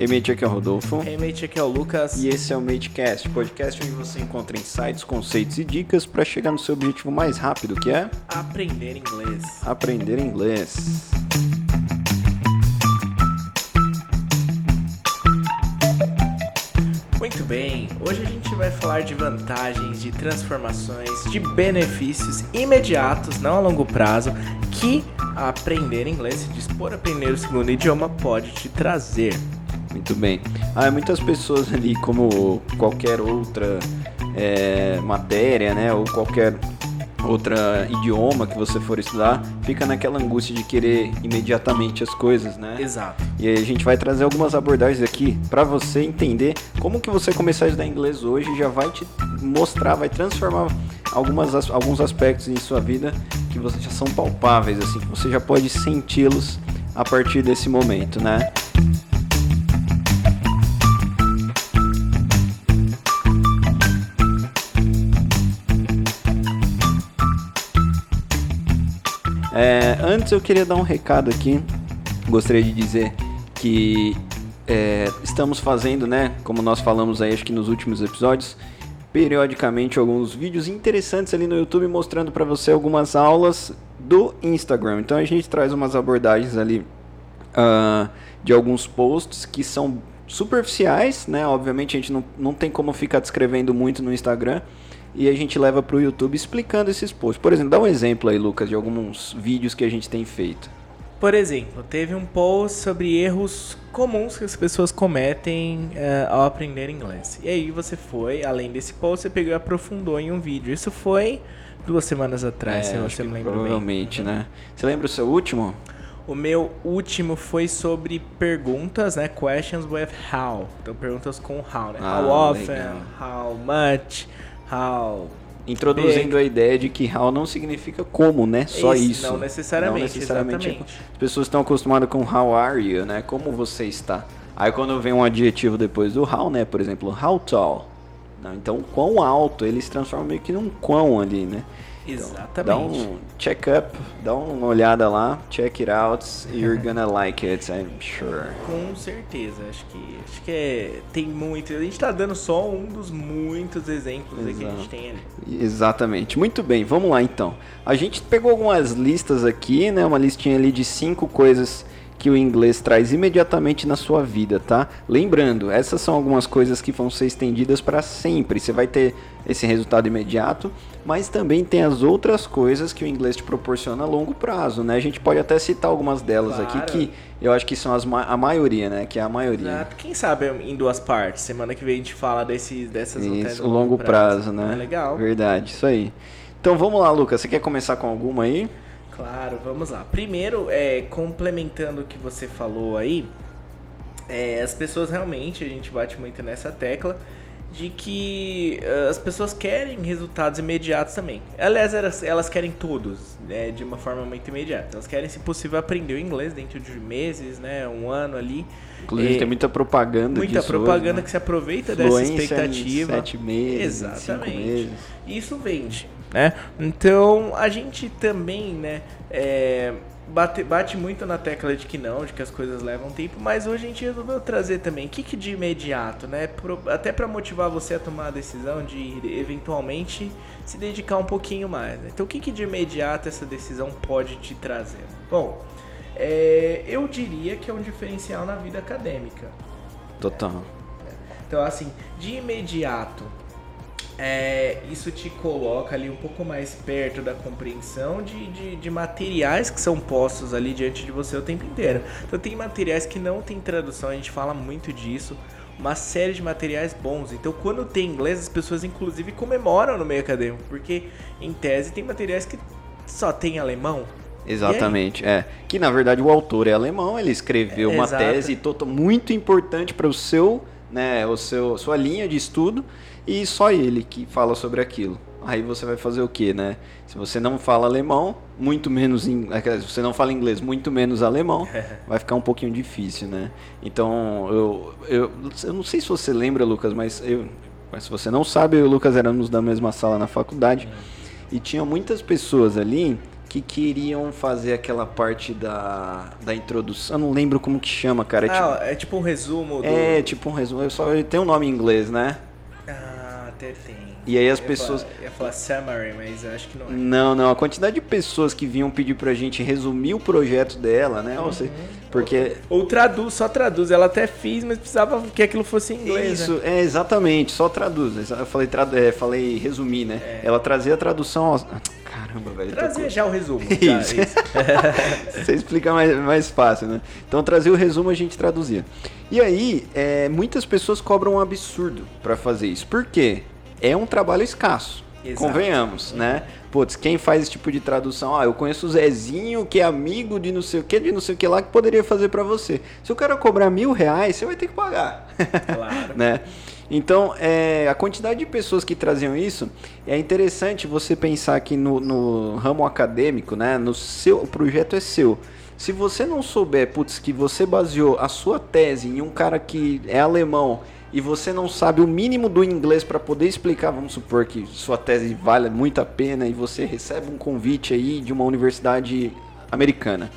Hey mate, aqui é o Rodolfo. Hey mate, aqui é o Lucas. E esse é o Matecast, podcast onde você encontra insights, conceitos e dicas para chegar no seu objetivo mais rápido, que é aprender inglês. Aprender inglês. Muito bem, hoje a gente vai falar de vantagens, de transformações, de benefícios imediatos, não a longo prazo, que aprender inglês, se dispor a aprender o segundo idioma pode te trazer. Muito bem. Ah, muitas pessoas ali, como qualquer outra é, matéria, né, ou qualquer outra idioma que você for estudar, fica naquela angústia de querer imediatamente as coisas, né? Exato. E aí a gente vai trazer algumas abordagens aqui para você entender como que você começar a estudar inglês hoje já vai te mostrar, vai transformar algumas, alguns aspectos em sua vida que você já são palpáveis, assim, que você já pode senti-los a partir desse momento, né? É, antes eu queria dar um recado aqui. Gostaria de dizer que é, estamos fazendo, né? Como nós falamos aí, acho que nos últimos episódios, periodicamente alguns vídeos interessantes ali no YouTube mostrando para você algumas aulas do Instagram. Então a gente traz umas abordagens ali uh, de alguns posts que são superficiais, né? Obviamente a gente não, não tem como ficar descrevendo muito no Instagram e a gente leva para o YouTube explicando esses posts. Por exemplo, dá um exemplo aí, Lucas, de alguns vídeos que a gente tem feito. Por exemplo, teve um post sobre erros comuns que as pessoas cometem uh, ao aprender inglês. E aí você foi, além desse post, você pegou e aprofundou em um vídeo. Isso foi duas semanas atrás, é, se você me lembra provavelmente, bem. Provavelmente, né? Você lembra o seu último? O meu último foi sobre perguntas, né? Questions with how. Então perguntas com how, né? Ah, how often, legal. how much, how Introduzindo a ideia de que how não significa como, né? Só isso. isso. Não necessariamente. Não necessariamente. Exatamente. As pessoas estão acostumadas com how are you, né? Como você está. Aí quando vem um adjetivo depois do how, né? Por exemplo, how tall. Então, quão alto, eles transformam meio que num quão ali, né? Exatamente. Então, dá um check up, dá uma olhada lá, check it out, you're gonna like it, I'm sure. Com certeza, acho que acho que é, tem muito. A gente tá dando só um dos muitos exemplos que a gente tem ali. Exatamente. Muito bem, vamos lá então. A gente pegou algumas listas aqui, né? Uma listinha ali de cinco coisas que o inglês traz imediatamente na sua vida, tá? Lembrando, essas são algumas coisas que vão ser estendidas para sempre. Você vai ter esse resultado imediato, mas também tem as outras coisas que o inglês te proporciona a longo prazo, né? A gente pode até citar algumas delas claro. aqui que eu acho que são as ma a maioria, né? Que é a maioria. Exato. Quem sabe em duas partes. Semana que vem a gente fala desses, dessas Isso, longo prazo, prazo né? É legal. Verdade, isso aí. Então vamos lá, Lucas. Você quer começar com alguma aí? Claro, vamos lá. Primeiro, é, complementando o que você falou aí, é, as pessoas realmente, a gente bate muito nessa tecla, de que uh, as pessoas querem resultados imediatos também. Aliás, elas, elas querem todos, né, de uma forma muito imediata. Elas querem, se possível, aprender o inglês dentro de meses, né, um ano ali. Inclusive, é, tem muita propaganda Muita propaganda hoje, né? que se aproveita Fluência dessa expectativa. sete meses, Exatamente. Cinco meses. Isso vende né? Então a gente também, né, é, bate, bate muito na tecla de que não, de que as coisas levam tempo, mas hoje a gente resolveu trazer também, o que, que de imediato, né? Pro, até para motivar você a tomar a decisão de eventualmente se dedicar um pouquinho mais. Né? Então o que, que de imediato essa decisão pode te trazer? Bom, é, eu diria que é um diferencial na vida acadêmica. Total. Então assim, de imediato é, isso te coloca ali um pouco mais perto da compreensão de, de, de, materiais que são postos ali diante de você o tempo inteiro. Então tem materiais que não tem tradução, a gente fala muito disso. Uma série de materiais bons. Então, quando tem inglês, as pessoas inclusive comemoram no meio acadêmico, porque em tese tem materiais que só tem alemão. Exatamente, é. Que na verdade o autor é alemão, ele escreveu é, uma exato. tese muito importante para o seu, né, o seu, sua linha de estudo e só ele que fala sobre aquilo. Aí você vai fazer o que, né? Se você não fala alemão, muito menos. In... Se você não fala inglês, muito menos alemão, vai ficar um pouquinho difícil, né? Então, eu, eu, eu não sei se você lembra, Lucas, mas eu. Mas se você não sabe, eu e o Lucas éramos da mesma sala na faculdade. E tinha muitas pessoas ali que queriam fazer aquela parte da, da introdução. Eu não lembro como que chama, cara. É ah, tipo, é tipo um resumo do... É, tipo um resumo. Eu só tem um nome em inglês, né? Ah, até tem. E aí as eu pessoas. Ia falar, ia falar summary, mas acho que não é. Não, não. A quantidade de pessoas que vinham pedir pra gente resumir o projeto dela, né? Ou seja, porque. Ou traduz, só traduz. Ela até fiz, mas precisava que aquilo fosse em inglês. Isso, né? é exatamente, só traduz. Eu falei, tradu... é, falei resumir, né? É. Ela trazia a tradução. Aos... Caramba, velho. Trazer já o resumo. Isso. Já, isso. Você explica mais, mais fácil, né? Então trazia o resumo, a gente traduzia. E aí, é, muitas pessoas cobram um absurdo pra fazer isso. Por quê? É um trabalho escasso. Exato. Convenhamos, né? Putz, quem faz esse tipo de tradução? Ah, eu conheço o Zezinho, que é amigo de não sei o que, de não sei o que lá, que poderia fazer pra você. Se o cara cobrar mil reais, você vai ter que pagar. Claro. né? Então, é, a quantidade de pessoas que traziam isso, é interessante você pensar que no, no ramo acadêmico, né? No seu, o projeto é seu. Se você não souber, putz, que você baseou a sua tese em um cara que é alemão e você não sabe o mínimo do inglês para poder explicar, vamos supor que sua tese vale muito a pena e você recebe um convite aí de uma universidade americana.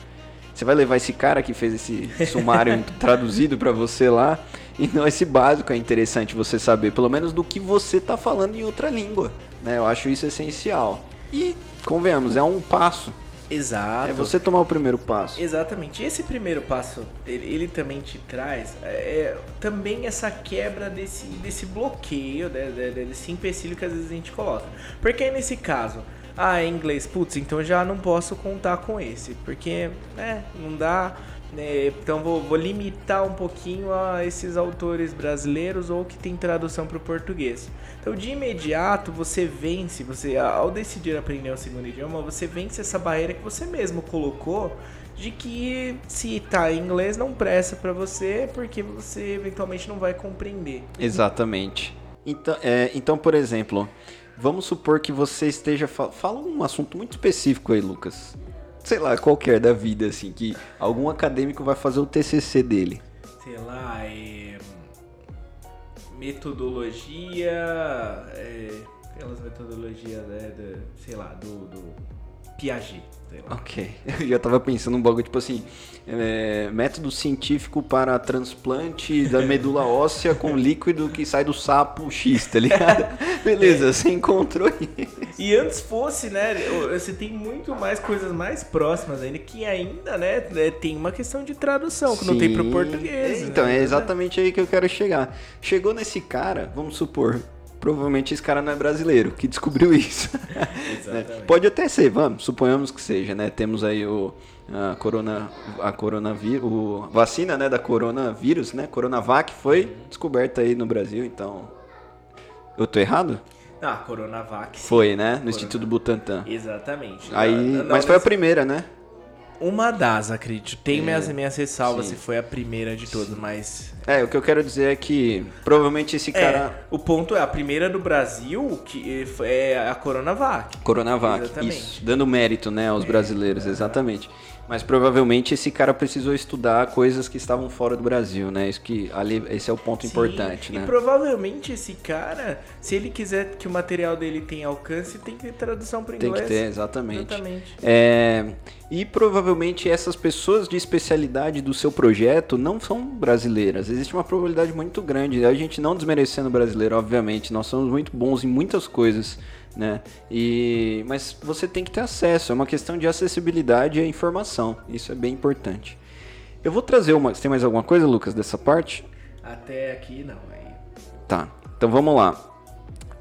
Você vai levar esse cara que fez esse sumário traduzido para você lá. Então esse básico é interessante você saber, pelo menos do que você está falando em outra língua. Né? Eu acho isso essencial. E convenhamos, é um passo. Exato. É você tomar o primeiro passo. Exatamente. Esse primeiro passo, ele, ele também te traz é, também essa quebra desse, desse bloqueio, né, de- desse empecilho que às vezes a gente coloca. Porque nesse caso, ah, é inglês, putz, então já não posso contar com esse, porque, né, não dá. Né, então vou, vou limitar um pouquinho a esses autores brasileiros ou que tem tradução para o português. Então de imediato você vence, você ao decidir aprender um segundo idioma, você vence essa barreira que você mesmo colocou de que se tá em inglês não presta para você porque você eventualmente não vai compreender. Exatamente. Então, é, então, por exemplo, vamos supor que você esteja. fa- Fala um assunto muito específico aí, Lucas. Sei lá, qualquer da vida, assim, que algum acadêmico vai fazer o TCC dele. Sei lá, é, metodologia, é, aquelas metodologias, né, do, sei lá, do, do Piaget. Ok. Eu já tava pensando um bagulho, tipo assim, é, método científico para transplante da medula óssea com líquido que sai do sapo X, tá ligado? Beleza, você encontrou isso. E antes fosse, né, você tem muito mais coisas mais próximas ainda, que ainda, né, né, tem uma questão de tradução, que não tem pro Sim. português. Então, né? é exatamente aí que eu quero chegar. Chegou nesse cara, vamos supor, provavelmente esse cara não é brasileiro que descobriu isso. Exatamente. Pode até ser, vamos, suponhamos que seja, né? Temos aí o a corona a coronavírus, o vacina, né, da coronavírus, né? Coronavac foi descoberta aí no Brasil, então eu tô errado? Ah, Coronavac. sim. Foi, né? No Corona- Instituto Butantan. Exatamente. Aí, Não, não, mas foi a mas- primeira, né? Uma das, acredito. Tem É, minhas, minhas ressalvas sim. se foi a primeira de todas, mas. É, o que eu quero dizer é que provavelmente esse cara É, o ponto é, a primeira do Brasil que é a Coronavac. Coronavac, Exatamente. isso, dando mérito, né, aos brasileiros, exatamente. Mas provavelmente esse cara precisou estudar coisas que estavam fora do Brasil, né? Isso que ali, esse é o ponto Sim, importante, E né? provavelmente esse cara, se ele quiser que o material dele tenha alcance, tem que ter tradução para Tem inglês. que ter, exatamente. Exatamente. É, e provavelmente essas pessoas de especialidade do seu projeto não são brasileiras. Existe uma probabilidade muito grande. A gente não desmerecendo o brasileiro, obviamente. Nós somos muito bons em muitas coisas, né? E, mas você tem que ter acesso. É uma questão de acessibilidade à informação. Isso é bem importante. Eu vou trazer uma. Você tem mais alguma coisa, Lucas, dessa parte? Até aqui não. Aí. Tá, então vamos lá.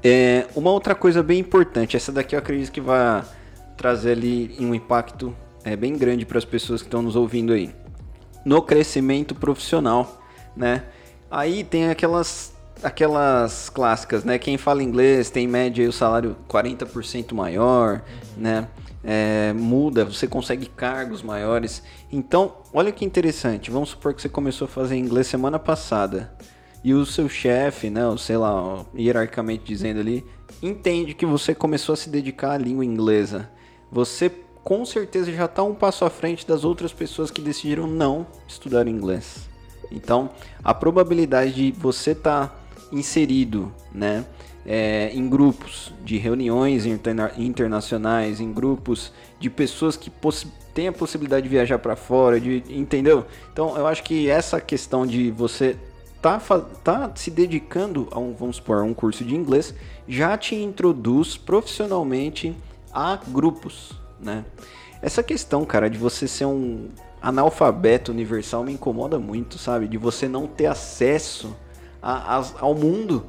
É, uma outra coisa bem importante, essa daqui eu acredito que vai trazer ali um impacto é, bem grande para as pessoas que estão nos ouvindo aí. No crescimento profissional, né? Aí tem aquelas aquelas clássicas, né? Quem fala inglês tem em média o salário 40% maior, né? É, muda, você consegue cargos maiores. Então, olha que interessante. Vamos supor que você começou a fazer inglês semana passada e o seu chefe, né, ou sei lá, hierarquicamente dizendo ali, entende que você começou a se dedicar à língua inglesa. Você com certeza já está um passo à frente das outras pessoas que decidiram não estudar inglês. Então, a probabilidade de você estar inserido, né, é, em grupos de reuniões interna internacionais, em grupos de pessoas que têm a possibilidade de viajar para fora, de, entendeu? Então eu acho que essa questão de você tá, tá se dedicando a um, vamos supor, um curso de inglês, já te introduz profissionalmente a grupos, né? Essa questão, cara, de você ser um analfabeto universal me incomoda muito, sabe? De você não ter acesso a, a, ao mundo.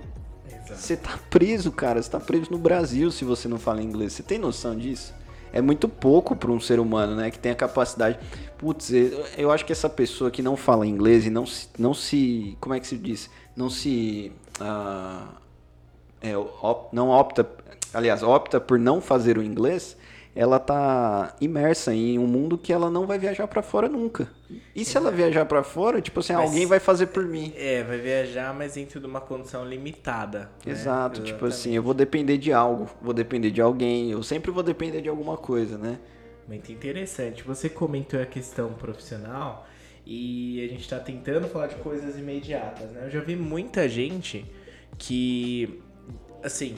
Você tá preso, cara. Você tá preso no Brasil se você não fala inglês. Você tem noção disso? É muito pouco para um ser humano, né? Que tem a capacidade. Putz, eu acho que essa pessoa que não fala inglês e não se. Não se como é que se diz? Não se. Uh, é, op, não opta. Aliás, opta por não fazer o inglês ela tá imersa em um mundo que ela não vai viajar para fora nunca. E se ela viajar para fora, tipo assim, mas, alguém vai fazer por mim. É, vai viajar, mas dentro de uma condição limitada. Né? Exato, tipo assim, eu vou depender de algo, vou depender de alguém, eu sempre vou depender de alguma coisa, né? Muito interessante. Você comentou a questão profissional e a gente está tentando falar de coisas imediatas, né? Eu já vi muita gente que, assim,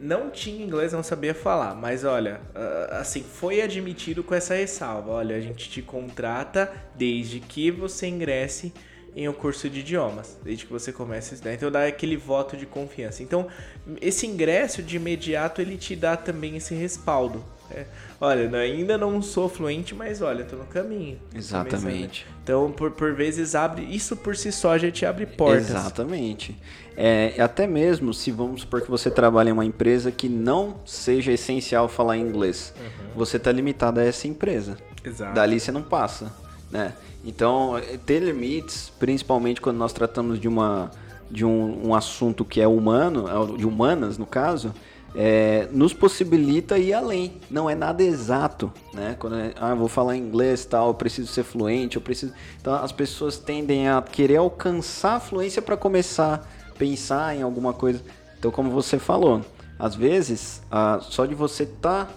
não tinha inglês, não sabia falar, mas olha, ah, assim, foi admitido com essa ressalva. Olha, a gente te contrata desde que você ingresse em um curso de idiomas, desde que você comece a estudar. Então dá aquele voto de confiança. Então, esse ingresso de imediato ele te dá também esse respaldo. É, olha, ainda não sou fluente, mas olha, tô no caminho. Exatamente. Então, por, por vezes abre, isso por si só já te abre portas. Exatamente. É, até mesmo se vamos supor que você trabalha em uma empresa que não seja essencial falar inglês, uhum. você está limitado a essa empresa. Exato. Dali você não passa, né? Então, é, ter limites, principalmente quando nós tratamos de uma de um, um assunto que é humano, é de humanas no caso, é, nos possibilita ir além. Não é nada exato, né? Quando é, ah, vou falar inglês tal, eu preciso ser fluente, eu preciso. Então as pessoas tendem a querer alcançar a fluência para começar a pensar em alguma coisa. Então, como você falou, às vezes só de você estar tá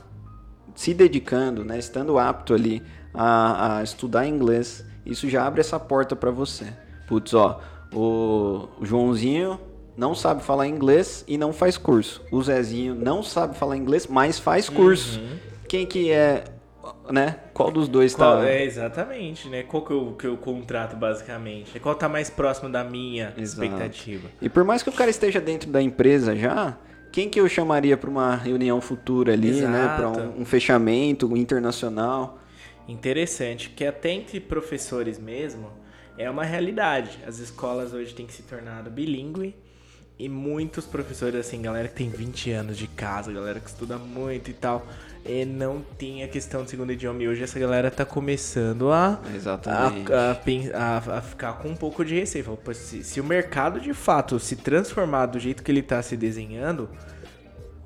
se dedicando, né, estando apto ali a, a estudar inglês, isso já abre essa porta para você. Putz, ó, o Joãozinho não sabe falar inglês e não faz curso. O Zezinho não sabe falar inglês, mas faz curso. Uhum. Quem que é, né? Qual dos dois está? É, exatamente, né? Qual que eu, que eu contrato, basicamente? Qual tá mais próximo da minha Exato. expectativa? E por mais que o cara esteja dentro da empresa já, quem que eu chamaria para uma reunião futura ali, né? Exato. né? Para um, um fechamento internacional? Interessante, que até entre professores mesmo é uma realidade. As escolas hoje têm que se tornar bilíngue e muitos professores, assim, galera que tem 20 anos de casa, galera que estuda muito e tal, e não tem a questão de segundo idioma. E hoje essa galera tá começando a, a, a, a ficar com um pouco de receio. Se, se o mercado de fato se transformar do jeito que ele tá se desenhando,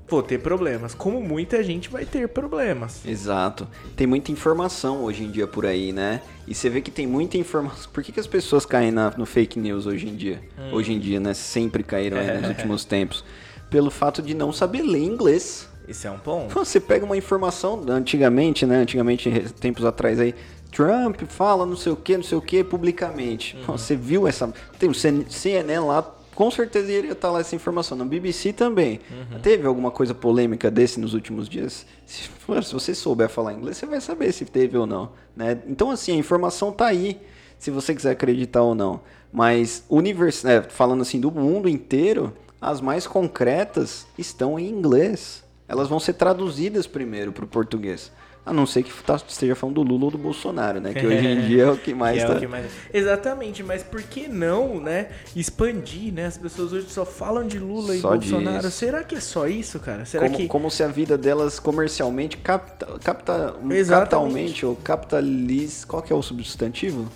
vou ter problemas. Como muita gente vai ter problemas. Exato. Tem muita informação hoje em dia por aí, né? E você vê que tem muita informação. Por que, que as pessoas caem na, no fake news hoje em dia? Hum. Hoje em dia, né? Sempre caíram é. nos últimos tempos. Pelo fato de não saber ler inglês. Isso é um ponto. Você pega uma informação antigamente, né? Antigamente, tempos atrás aí. Trump fala não sei o que, não sei o que, publicamente. Uhum. Você viu essa. Tem o CNN lá com certeza iria estar lá essa informação. Na BBC também. Uhum. Teve alguma coisa polêmica desse nos últimos dias? Se, se, você souber falar inglês, você vai saber se teve ou não. Né? Então, assim, a informação tá aí, se você quiser acreditar ou não. Mas, univers... É, falando assim, do mundo inteiro, as mais concretas estão em inglês. Elas vão ser traduzidas primeiro para o português. A não ser que tá, esteja falando do Lula ou do Bolsonaro, né? Que hoje em dia é o que mais, é tá... mais... Exatamente, mas por que não, né? Expandir, né? As pessoas hoje só falam de Lula só e Bolsonaro. Disso. Será que é só isso, cara? Será como, que... como se a vida delas comercialmente, capta, capta, capitalmente ou capitaliz... Qual que é o substantivo?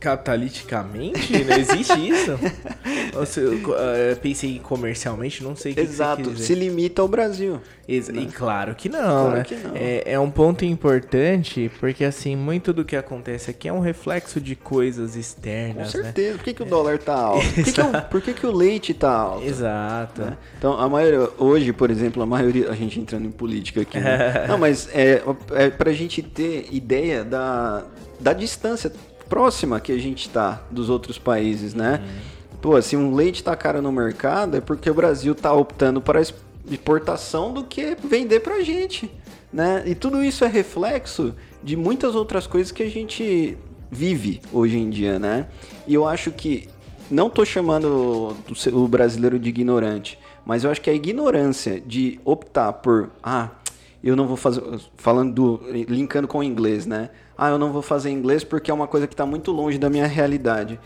Capitalisticamente? Não existe isso? eu pensei comercialmente, não sei o que Exato, se limita ao Brasil. Ex né? E claro que não, claro né? Que não. É, é, um ponto importante, porque assim, muito do que acontece aqui é um reflexo de coisas externas. Com né? certeza. Né? Por que, que o dólar tá alto? Por, que, que, o, por que, que o leite tá alto? Exato. Né? Então, a maioria, hoje, por exemplo, a maioria. A gente entrando em política aqui. Né? não, mas é, é pra gente ter ideia da, da distância próxima que a gente está dos outros países, né? Uhum. Pô, se um leite tá caro no mercado, é porque o Brasil tá optando para exportação do que vender pra gente, né? E tudo isso é reflexo de muitas outras coisas que a gente vive hoje em dia, né? E eu acho que não tô chamando o brasileiro de ignorante, mas eu acho que a ignorância de optar por ah, eu não vou fazer falando do, linkando com o inglês, né? Ah, eu não vou fazer inglês porque é uma coisa que está muito longe da minha realidade.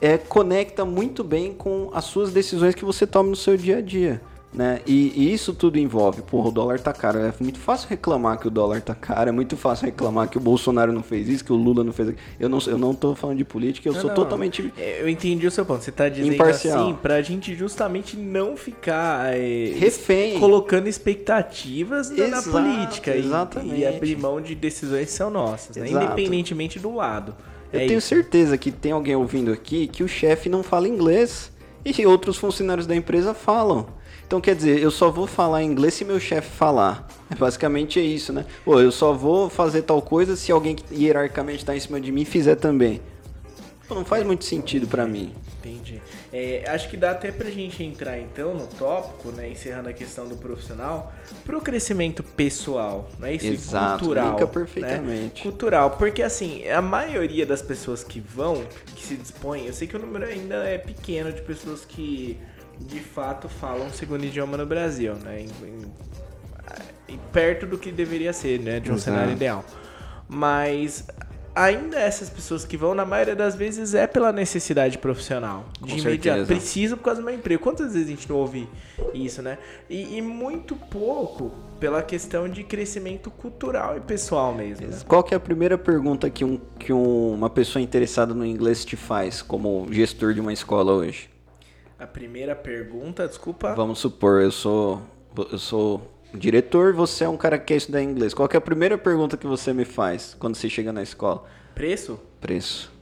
É conecta muito bem com as suas decisões que você toma no seu dia a dia. Né? E, e, isso tudo envolve, porra, o dólar tá caro. É muito fácil reclamar que o dólar tá caro, é muito fácil reclamar que o Bolsonaro não fez isso, que o Lula não fez aquilo. Eu não, eu não tô falando de política, eu não, sou não, totalmente. É, eu entendi o seu ponto. Você tá dizendo imparcial. assim pra gente justamente não ficar é, refém, colocando expectativas Exato, na política exatamente. E, e abrir mão de decisões que são nossas, né? independentemente do lado. Eu é tenho isso. certeza que tem alguém ouvindo aqui que o chefe não fala inglês e outros funcionários da empresa falam. Então, quer dizer, eu só vou falar inglês se meu chefe falar. Basicamente é isso, né? Pô, eu só vou fazer tal coisa se alguém que hierarquicamente está em cima de mim fizer também. Pô, não faz muito sentido para mim. Entendi. É, acho que dá até pra gente entrar então no tópico, né, encerrando a questão do profissional, pro crescimento pessoal, né, isso Exato, cultural. Fica né? perfeitamente. Né? Cultural, porque assim, a maioria das pessoas que vão, que se dispõem, eu sei que o número ainda é pequeno de pessoas que de fato falam o segundo idioma no Brasil, né? Em, em, em, perto do que deveria ser, né? De um Exato. cenário ideal. Mas ainda essas pessoas que vão, na maioria das vezes, é pela necessidade profissional. Com de imediato. Certeza. Precisa por causa do meu emprego. Quantas vezes a gente não ouve isso, né? E, e muito pouco pela questão de crescimento cultural e pessoal mesmo. Né? Qual que é a primeira pergunta que, um, que um, uma pessoa interessada no inglês te faz como gestor de uma escola hoje? A primeira pergunta, desculpa. Vamos supor, eu sou eu sou diretor, você é um cara que quer estudar inglês. Qual é a primeira pergunta que você me faz quando você chega na escola? Preço? Preço.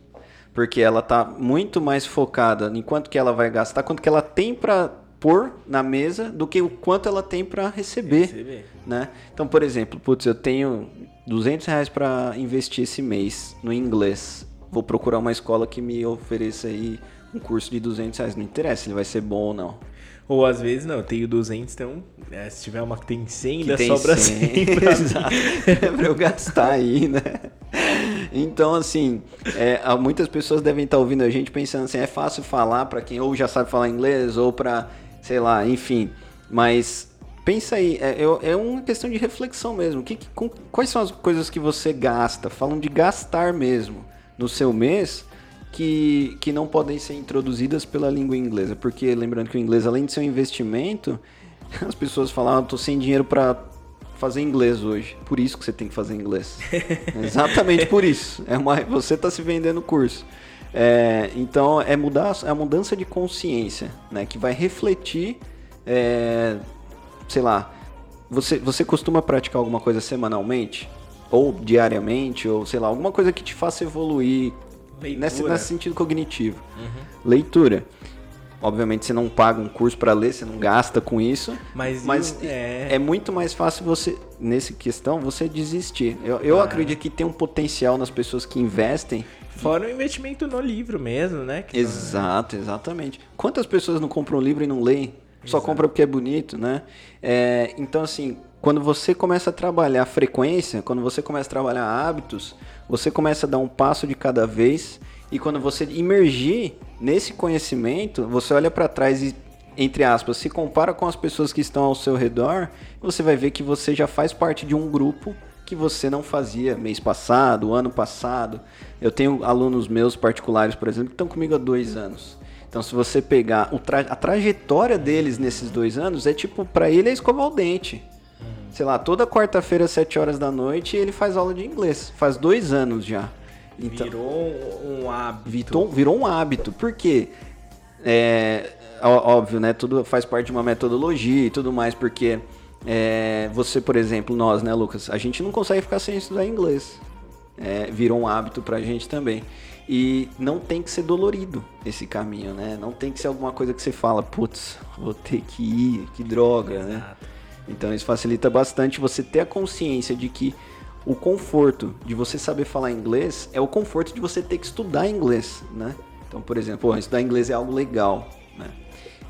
Porque ela tá muito mais focada em quanto que ela vai gastar, quanto que ela tem para pôr na mesa do que o quanto ela tem para receber, receber, né? Então, por exemplo, putz, eu tenho 200 reais para investir esse mês no inglês. Vou procurar uma escola que me ofereça aí um curso de 200 reais. Não interessa se ele vai ser bom ou não. Ou às vezes não, eu tenho 200, então é, se tiver uma que tem 100, ainda tem sobra 100. 100 pra Exato. é pra eu gastar aí, né? Então, assim, é, muitas pessoas devem estar ouvindo a gente pensando assim, é fácil falar para quem ou já sabe falar inglês ou para, sei lá, enfim. Mas pensa aí, é, é uma questão de reflexão mesmo. Que, que, com, quais são as coisas que você gasta? Falam de gastar mesmo no seu mês que, que não podem ser introduzidas pela língua inglesa. Porque, lembrando que o inglês, além de ser um investimento, as pessoas falam, ah, tô sem dinheiro para fazer inglês hoje. Por isso que você tem que fazer inglês. Exatamente por isso. É uma, você está se vendendo curso. É, então, é, mudar, é a mudança de consciência, né? Que vai refletir, é, sei lá, você, você costuma praticar alguma coisa semanalmente? Ou diariamente, ou sei lá, alguma coisa que te faça evoluir Nesse, nesse sentido cognitivo. Uhum. Leitura. Obviamente você não paga um curso para ler, você não gasta com isso. Mas, mas eu, é... é... muito mais fácil você, nesse questão, você desistir. Eu, eu ah. acredito que tem um potencial nas pessoas que investem. Fora o investimento no livro mesmo, né? Que Exato, exatamente. Quantas pessoas não compram um livro e não leem? Só compram porque é bonito, né? É, então, assim, quando você começa a trabalhar frequência, quando você começa a trabalhar hábitos, você começa a dar um passo de cada vez e quando você imergir nesse conhecimento, você olha para trás e entre aspas, se compara com as pessoas que estão ao seu redor, você vai ver que você já faz parte de um grupo que você não fazia mês passado, ano passado. Eu tenho alunos meus particulares, por exemplo, que estão comigo há dois anos. Então, se você pegar tra a trajetória deles nesses dois anos, é tipo, para ele é escovar o dente sei lá, toda quarta-feira, às 7 horas da noite, ele faz aula de inglês. Faz dois anos já. Então, virou um hábito. Virou, virou um hábito. Por quê? É, óbvio, né? Tudo faz parte de uma metodologia e tudo mais, porque é, você, por exemplo, nós, né, Lucas? A gente não consegue ficar sem estudar inglês. É, virou um hábito pra gente também. E não tem que ser dolorido esse caminho, né? Não tem que ser alguma coisa que você fala, putz, vou ter que ir, que droga, né? Exato. né? Então isso facilita bastante você ter a consciência de que o conforto de você saber falar inglês é o conforto de você ter que estudar inglês, né? Então, por exemplo, estudar inglês é algo legal, né?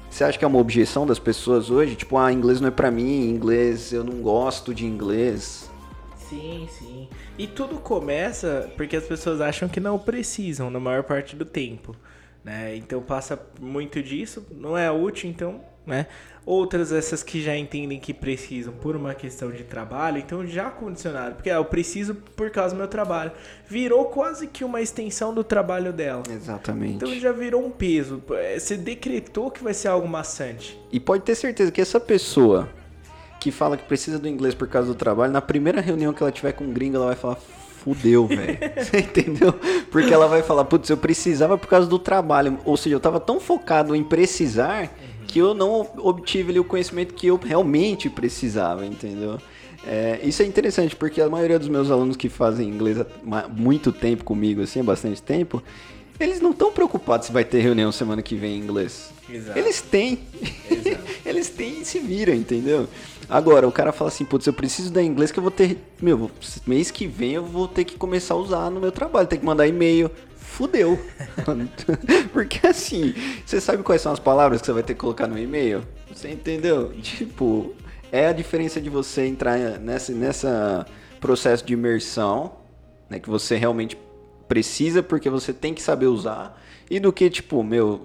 Você acha que é uma objeção das pessoas hoje? Tipo, ah, inglês não é pra mim, inglês, eu não gosto de inglês. Sim, sim. E tudo começa porque as pessoas acham que não precisam na maior parte do tempo, né? Então passa muito disso, não é útil, então, né? Outras essas que já entendem que precisam por uma questão de trabalho, então já condicionaram, porque ah, eu preciso por causa do meu trabalho. Virou quase que uma extensão do trabalho dela. Exatamente. Então já virou um peso. É, Você decretou que vai ser algo maçante. E pode ter certeza que essa pessoa que fala que precisa do inglês por causa do trabalho, na primeira reunião que ela tiver com um gringo, ela vai falar, fudeu, velho. Você entendeu? Porque ela vai falar, putz, eu precisava por causa do trabalho. Ou seja, eu tava tão focado em precisar que eu não obtive ali o conhecimento que eu realmente precisava, entendeu? É, isso é interessante, porque a maioria dos meus alunos que fazem inglês há muito tempo comigo, assim, há bastante tempo, eles não estão preocupados se vai ter reunião semana que vem em inglês. Exato. Eles têm. Exato. Eles têm e se viram, entendeu? Agora, o cara fala assim, putz, eu preciso da inglês que eu vou ter. Meu, mês que vem eu vou ter que começar a usar no meu trabalho, ter que mandar e-mail. Fudeu. Porque assim, você sabe quais são as palavras que você vai ter que colocar no e-mail? Você entendeu? Tipo, é a diferença de você entrar nessa, nessa processo de imersão, né, que você realmente precisa porque você tem que saber usar, e do que, tipo, meu,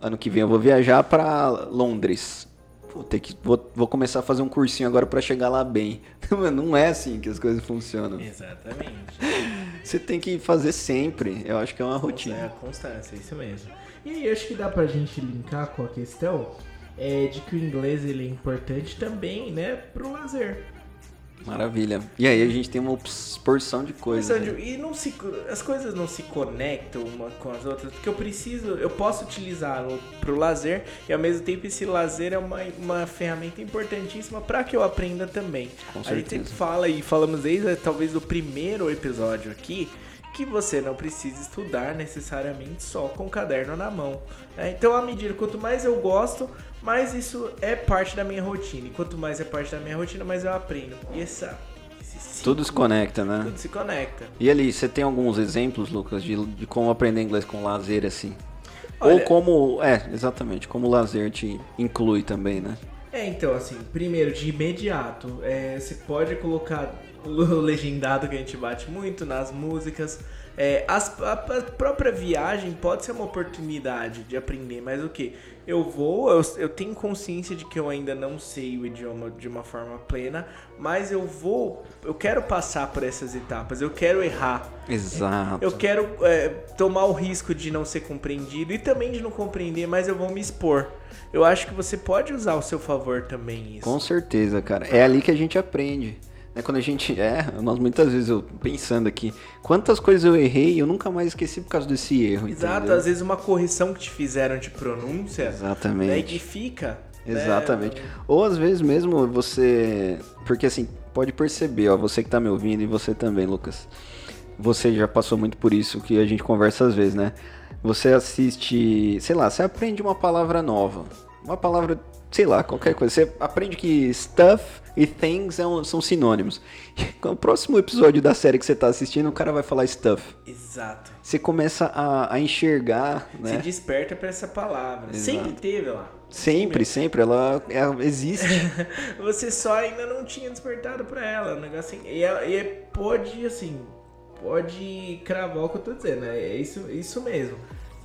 ano que vem eu vou viajar pra Londres. Vou ter que vou, vou começar a fazer um cursinho agora pra chegar lá bem. Não é assim que as coisas funcionam. Exatamente. Você tem que fazer sempre. Eu acho que é uma É a rotina. constância, isso mesmo. E aí, acho que dá pra gente linkar com a questão é, de que o inglês ele é importante também, né, pro lazer. Maravilha. E aí a gente tem uma porção de coisas. Sandro, né? e não se, as coisas não se conectam uma com as outras, porque eu preciso, eu posso utilizá-lo pro lazer e ao mesmo tempo esse lazer é uma, uma ferramenta importantíssima para que eu aprenda também. Com A gente certeza. sempre fala e falamos desde talvez do primeiro episódio aqui que você não precisa estudar necessariamente só com o caderno na mão. né? Então, à medida quanto mais eu gosto, mais isso é parte da minha rotina. E quanto mais é parte da minha rotina, mais eu aprendo. E essa, ciclo, Tudo se conecta, né? tudo se conecta. E ali, você tem alguns exemplos, Lucas, de, de como aprender inglês com lazer, assim? Olha- Ou como. É, exatamente, como o lazer te inclui também, né? É, então, assim, primeiro, de imediato, é, você pode colocar o legendado que a gente bate muito nas músicas. É, as- a, a própria viagem pode ser uma oportunidade de aprender, mas o que? Eu vou, eu, eu tenho consciência de que eu ainda não sei o idioma de uma forma plena, mas eu vou, eu quero passar por essas etapas, eu quero errar. Exato. Eu quero é, tomar o risco de não ser compreendido e também de não compreender, mas eu vou me expor. Eu acho que você pode usar ao seu favor também isso. Com certeza, cara. É ali que a gente aprende. Né? Quando a gente erra, nós muitas vezes eu pensando aqui, quantas coisas eu errei e eu nunca mais esqueci por causa desse erro. Exato, entendeu? às vezes uma correção que te fizeram de pronúncia, Exatamente. né, que fica. né, Exatamente. Ou às vezes mesmo você. Porque assim, pode perceber, ó, você que tá me ouvindo e você também, Lucas. Você já passou muito por isso que a gente conversa às vezes, né? Você assiste, sei lá, você aprende uma palavra nova. Uma palavra, sei lá, qualquer coisa. Você aprende que stuff e things é são sinônimos. No próximo episódio da série que você tá assistindo, o cara vai falar stuff. Exato. Você começa a, a enxergar, Se né? desperta pra essa palavra. Sempre teve lá. Sempre, sempre, ela, ela existe. Você só ainda não tinha despertado pra ela. Um negócio assim. E, ela- e é- pode, assim, pode cravar o que eu tô dizendo. É isso, isso mesmo.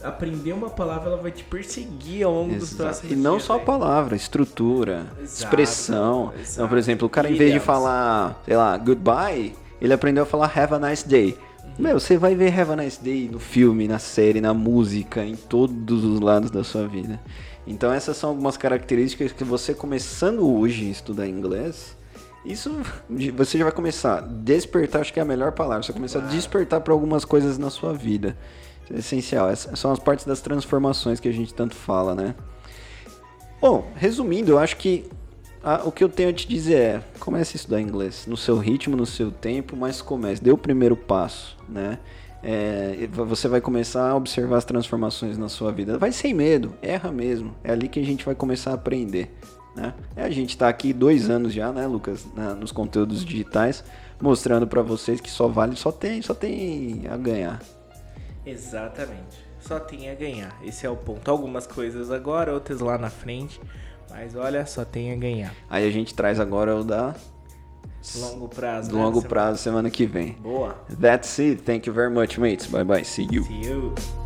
Aprender uma palavra, ela vai te perseguir ao longo dos Exato. próximos E não dias, só a né? palavra, estrutura, Exato, expressão. exato. Então, por exemplo, o cara em vez de falar, sei lá, goodbye, ele aprendeu a falar have a nice day. Uhum. Meu, você vai ver have a nice day no filme, na série, na música, em todos os lados da sua vida. Então essas são algumas características que você começando hoje a estudar inglês, isso você já vai começar a despertar, acho que é a melhor palavra, você começar a despertar para algumas coisas na sua vida. Essencial. Essas são as partes das transformações que a gente tanto fala, né? Bom, resumindo, eu acho que ah, o que eu tenho a te dizer é: comece a estudar inglês no seu ritmo, no seu tempo, mas comece, dê o primeiro passo, né? É, você vai começar a observar as transformações na sua vida. Vai sem medo, erra mesmo. É ali que a gente vai começar a aprender. Né? É, a gente está aqui dois anos já, né, Lucas, nos conteúdos digitais, mostrando para vocês que só vale, só tem, só tem a ganhar. Exatamente. só tem a ganhar. Esse é o ponto. Algumas coisas agora, outras lá na frente. Mas olha, só tem a ganhar. Aí a gente traz agora o da Longo prazo. do né? longo Semana- prazo semana que vem. Boa. That's it. Thank you very much, mates. Bye bye. See you. See you.